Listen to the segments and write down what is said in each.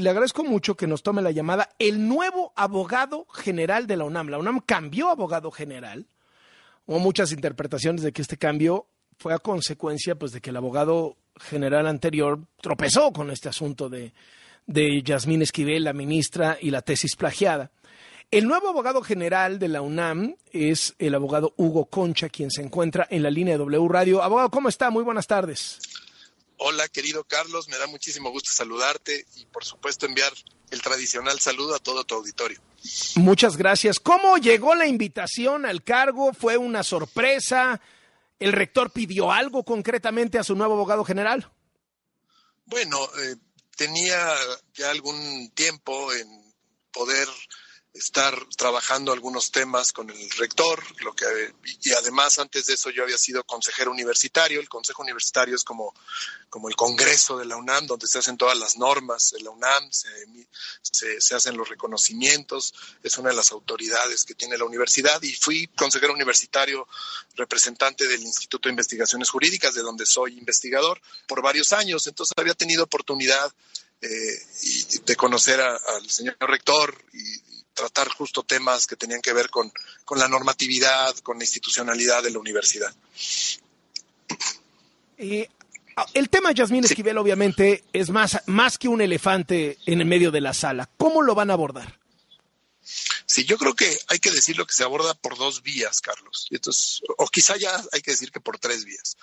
Le agradezco mucho que nos tome la llamada el nuevo abogado general de la UNAM. La UNAM cambió abogado general. Hubo muchas interpretaciones de que este cambio fue a consecuencia pues, de que el abogado general anterior tropezó con este asunto de, de Yasmín Esquivel, la ministra, y la tesis plagiada. El nuevo abogado general de la UNAM es el abogado Hugo Concha, quien se encuentra en la línea de W Radio. Abogado, ¿cómo está? Muy buenas tardes. Hola, querido Carlos, me da muchísimo gusto saludarte y por supuesto enviar el tradicional saludo a todo tu auditorio. Muchas gracias. ¿Cómo llegó la invitación al cargo? ¿Fue una sorpresa? ¿El rector pidió algo concretamente a su nuevo abogado general? Bueno, eh, tenía ya algún tiempo en poder estar trabajando algunos temas con el rector, lo que y además antes de eso yo había sido consejero universitario. El consejo universitario es como, como el congreso de la UNAM, donde se hacen todas las normas de la UNAM, se, se, hacen los reconocimientos, es una de las autoridades que tiene la universidad y fui consejero universitario representante del Instituto de Investigaciones Jurídicas, de donde soy investigador, por varios años. Entonces había tenido oportunidad eh, de conocer al señor rector y, tratar justo temas que tenían que ver con, la normatividad, con la institucionalidad de la universidad. Eh, el tema Yasmín Esquivel obviamente es más, más que un elefante en el medio de la sala. ¿Cómo lo van a abordar? Sí, yo creo que hay que decirlo que se aborda por dos vías, Carlos. o quizá ya hay que decir que por tres vías.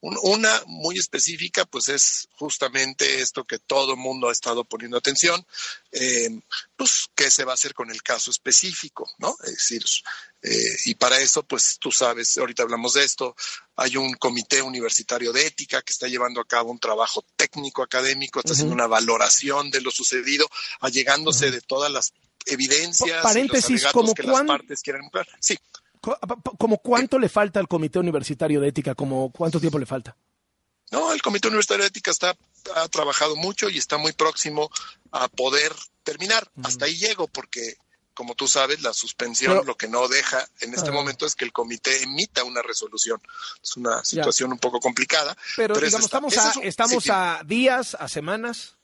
Una muy específica, pues es justamente esto que todo el mundo ha estado poniendo atención, eh, pues qué se va a hacer con el caso específico, ¿no? Es decir, eh, y para eso, pues tú sabes, ahorita hablamos de esto, hay un comité universitario de ética que está llevando a cabo un trabajo técnico académico, está haciendo una valoración de lo sucedido, allegándose de todas las evidencias paréntesis, como que las partes quieren Sí. ¿Como cuánto le falta al Comité Universitario de Ética? ¿Como cuánto tiempo le falta? No, el Comité Universitario de Ética está, ha trabajado mucho y está muy próximo a poder terminar. Hasta ahí llego porque, como tú sabes, la suspensión lo que no deja en este momento es que el comité emita una resolución. Es una situación un poco complicada. Pero, digamos, estamos, a, estamos a días, a semanas.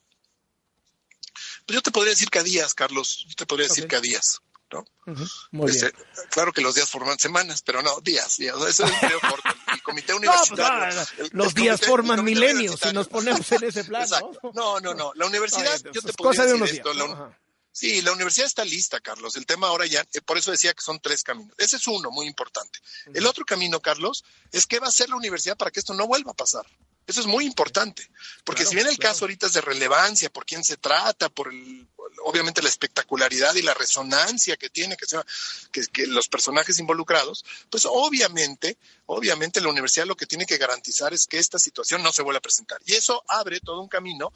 Pues yo te podría decir que a días, Carlos. Yo te podría decir que a días. Este, claro que los días forman semanas, pero no, días, Eso es corto. El comité pues, los días forman milenios si nos ponemos en ese plan. ¿no? no, no, La universidad, yo te podría decir esto. sí, la universidad está lista, Carlos. El tema ahora ya, eh, por eso decía que son tres caminos. Ese es uno muy importante. El otro camino, Carlos, es qué va a hacer la universidad para que esto no vuelva a pasar. Eso es muy importante, porque si bien el caso ahorita es de relevancia, por quién se trata, por el, obviamente la espectacularidad y la resonancia que tiene que, sea, que, los personajes involucrados, pues obviamente, obviamente la universidad lo que tiene que garantizar es que esta situación no se vuelva a presentar. Y eso abre todo un camino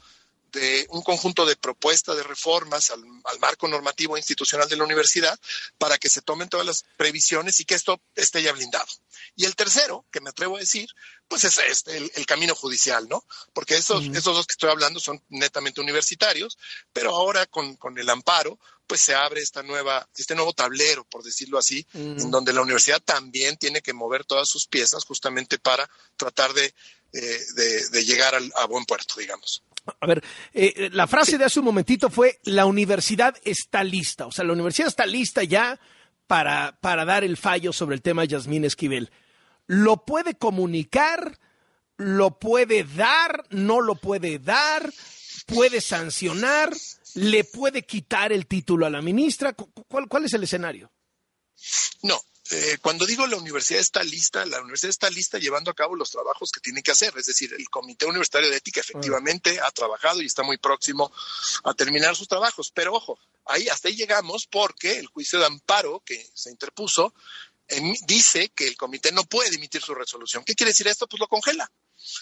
de un conjunto de propuestas de reformas al, marco normativo institucional de la universidad para que se tomen todas las previsiones y que esto esté ya blindado. Y el tercero, que me atrevo a decir, pues es este, el, camino judicial, ¿no? Porque esos, esos dos que estoy hablando son netamente universitarios, pero ahora con, el amparo, pues se abre esta nueva, este nuevo tablero, por decirlo así, en donde la universidad también tiene que mover todas sus piezas justamente para tratar de, eh, de, llegar a buen puerto, digamos. A ver, eh, eh, la frase de hace un momentito fue, la universidad está lista, o sea, la universidad está lista ya para, para dar el fallo sobre el tema Yasmín Esquivel. ¿Lo puede comunicar? ¿Lo puede dar? ¿No lo puede dar? ¿Puede sancionar? ¿Le puede quitar el título a la ministra? ¿Cuál, cuál es el escenario? No, eh, cuando digo la universidad está lista, la universidad está lista llevando a cabo los trabajos que tiene que hacer. Es decir, el Comité Universitario de Ética efectivamente ha trabajado y está muy próximo a terminar sus trabajos. Pero ojo, ahí hasta ahí llegamos porque el juicio de amparo que se interpuso dice que el comité no puede emitir su resolución. ¿Qué quiere decir esto? Pues lo congela.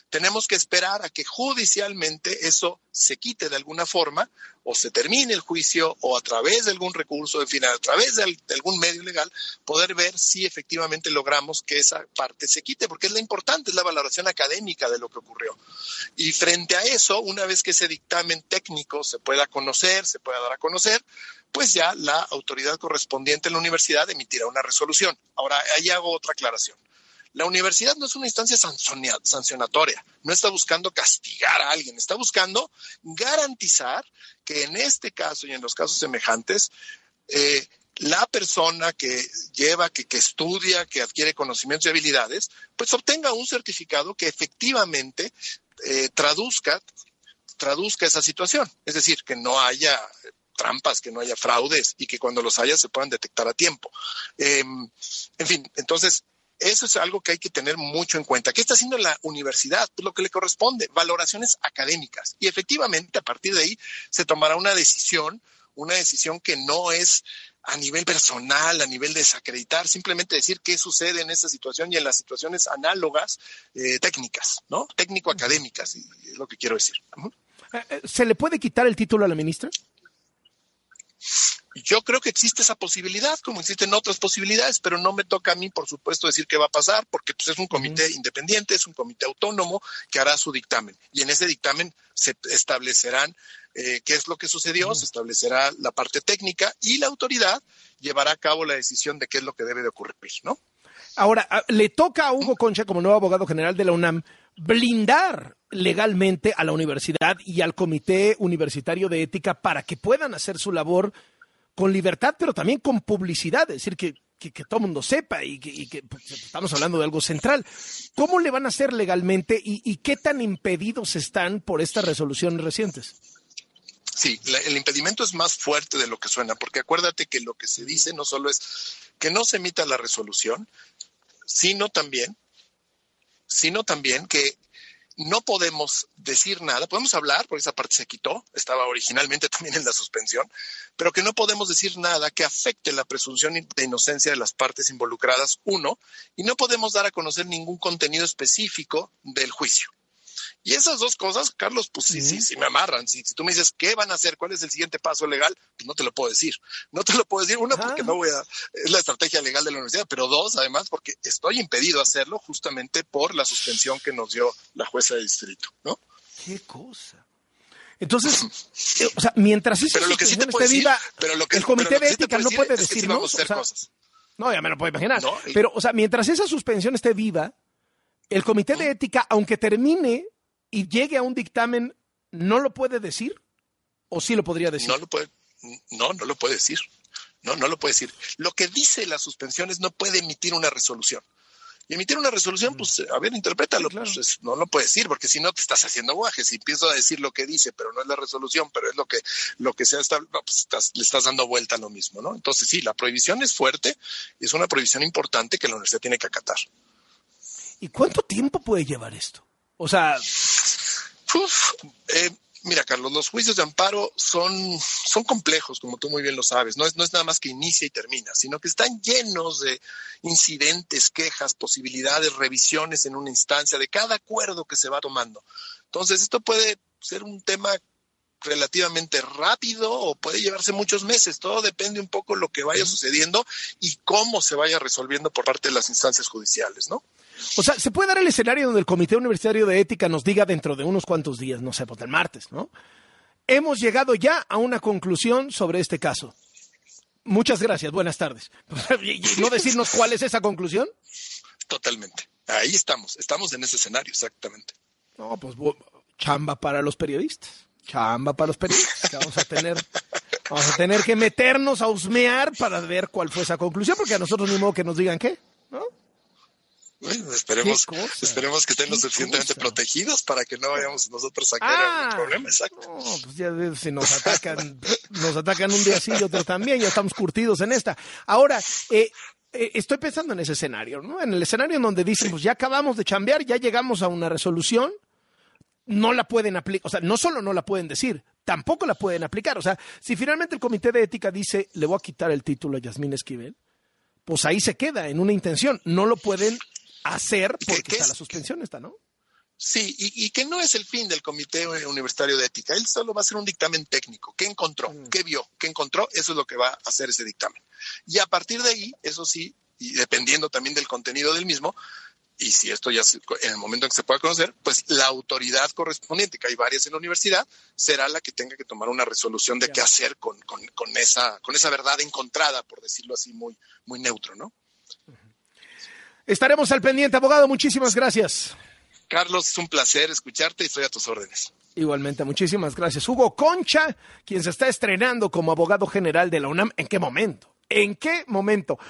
Tenemos que esperar a que judicialmente eso se quite de alguna forma o se termine el juicio o a través de algún recurso, en fin, a través de, algún medio legal, poder ver si efectivamente logramos que esa parte se quite, porque es la importante, es la valoración académica de lo que ocurrió. Y frente a eso, una vez que ese dictamen técnico se pueda conocer, se pueda dar a conocer, pues ya la autoridad correspondiente en la universidad emitirá una resolución. Ahora, ahí hago otra aclaración. La universidad no es una instancia sancionatoria, no está buscando castigar a alguien, está buscando garantizar que en este caso y en los casos semejantes, eh, la persona que lleva, que, estudia, que adquiere conocimientos y habilidades, pues obtenga un certificado que efectivamente eh, traduzca, traduzca esa situación. Es decir, que no haya trampas, que no haya fraudes y que cuando los haya se puedan detectar a tiempo. Em, en fin, entonces, eso es algo que hay que tener mucho en cuenta. ¿Qué está haciendo la universidad? Pues lo que le corresponde, valoraciones académicas. Y efectivamente, a partir de ahí, se tomará una decisión, una decisión que no es a nivel personal, a nivel de desacreditar, simplemente decir qué sucede en esta situación y en las situaciones análogas eh, técnicas, ¿no? Técnico-académicas, es lo que quiero decir. Eh, eh, ¿Se le puede quitar el título a la ministra? Yo creo que existe esa posibilidad, como existen otras posibilidades, pero no me toca a mí, por supuesto, decir qué va a pasar, porque pues, es un comité independiente, es un comité autónomo que hará su dictamen. Y en ese dictamen se establecerán eh, qué es lo que sucedió, se establecerá la parte técnica y la autoridad llevará a cabo la decisión de qué es lo que debe de ocurrir, ¿no? Ahora, le toca a Hugo Concha, como nuevo abogado general de la UNAM, blindar legalmente a la universidad y al Comité Universitario de Ética para que puedan hacer su labor con libertad, pero también con publicidad, es decir, que, todo el mundo sepa y que, pues, estamos hablando de algo central. ¿Cómo le van a hacer legalmente y, qué tan impedidos están por estas resoluciones recientes? Sí, el impedimento es más fuerte de lo que suena, porque acuérdate que lo que se dice no solo es que no se emita la resolución, sino también sino también que no podemos decir nada, podemos hablar, porque esa parte se quitó, estaba originalmente también en la suspensión, pero que no podemos decir nada que afecte la presunción de inocencia de las partes involucradas, uno, y no podemos dar a conocer ningún contenido específico del juicio. Y esas dos cosas, Carlos, pues sí, sí, sí me amarran. Si, tú me dices qué van a hacer, cuál es el siguiente paso legal, pues no te lo puedo decir. No te lo puedo decir, uno, porque no voy a, es la estrategia legal de la universidad, pero dos, además, porque estoy impedido a hacerlo justamente por la suspensión que nos dio la jueza de distrito, ¿no? Qué cosa. Entonces, eh, o sea, mientras esa pero lo que sí te esté viva, pero lo que, el comité de ética no puede decir, ¿no? no, ya me lo puedo imaginar. pero, o sea, mientras esa suspensión esté viva, el comité de ética, aunque termine y llegue a un dictamen, ¿no lo puede decir? ¿O sí lo podría decir? No lo puede, no, no lo puede decir. No, no lo puede decir. Lo que dice la suspensión es no puede emitir una resolución. Y emitir una resolución, pues, a ver, interprétalo. Pues, no lo puede decir, porque si no te estás haciendo guajes. Si empiezo a decir lo que dice, pero no es la resolución, pero es lo que, lo que sea, está, pues, le estás dando vuelta a lo mismo, ¿no? Entonces, sí, la prohibición es fuerte y es una prohibición importante que la universidad tiene que acatar. ¿Y cuánto tiempo puede llevar esto? O sea... Eh, mira, Carlos, los juicios de amparo son, son complejos, como tú muy bien lo sabes. No es, no es nada más que inicia y termina, sino que están llenos de incidentes, quejas, posibilidades, revisiones en una instancia de cada acuerdo que se va tomando. Entonces, esto puede ser un tema relativamente rápido o puede llevarse muchos meses. Todo depende un poco de lo que vaya sucediendo y cómo se vaya resolviendo por parte de las instancias judiciales, ¿no? O sea, se puede dar el escenario donde el Comité Universitario de Ética nos diga dentro de unos cuantos días, no sé, pues el martes, ¿no? Hemos llegado ya a una conclusión sobre este caso. Muchas gracias, buenas tardes. ¿Y no decirnos cuál es esa conclusión? Totalmente. Ahí estamos, estamos en ese escenario, exactamente. No, pues chamba para los periodistas. Chamba para los periodistas. Vamos a tener, vamos a tener que meternos a husmear para ver cuál fue esa conclusión, porque a nosotros ni modo que nos digan qué. Bueno, esperemos, esperemos que estén lo suficientemente protegidos para que no vayamos nosotros a caer ah, problema, exacto. No, pues ya si nos atacan, nos atacan un día sí y otro también, ya estamos curtidos en esta. Ahora, eh, eh, estoy pensando en ese escenario, ¿no? En el escenario en donde dicen, pues ya acabamos de chambear, ya llegamos a una resolución, no la pueden aplicar, o sea, no solo no la pueden decir, tampoco la pueden aplicar. O sea, si finalmente el comité de ética dice, le voy a quitar el título a Yasmín Esquivel, pues ahí se queda en una intención, no lo pueden hacer porque está la suspensión está, ¿no? Sí, y, que no es el fin del Comité Universitario de Ética. Él solo va a hacer un dictamen técnico. ¿Qué encontró? Mm. ¿Qué vio? ¿Qué encontró? Eso es lo que va a hacer ese dictamen. Y a partir de ahí, eso sí, y dependiendo también del contenido del mismo, y si esto ya en el momento en que se pueda conocer, pues la autoridad correspondiente, que hay varias en la universidad, será la que tenga que tomar una resolución de qué hacer con, esa, con esa verdad encontrada, por decirlo así, muy, muy neutro, ¿no? Estaremos al pendiente, abogado. Muchísimas gracias. Carlos, es un placer escucharte y estoy a tus órdenes. Igualmente, muchísimas gracias. Hugo Concha, quien se está estrenando como abogado general de la UNAM. ¿En qué momento? ¿En qué momento?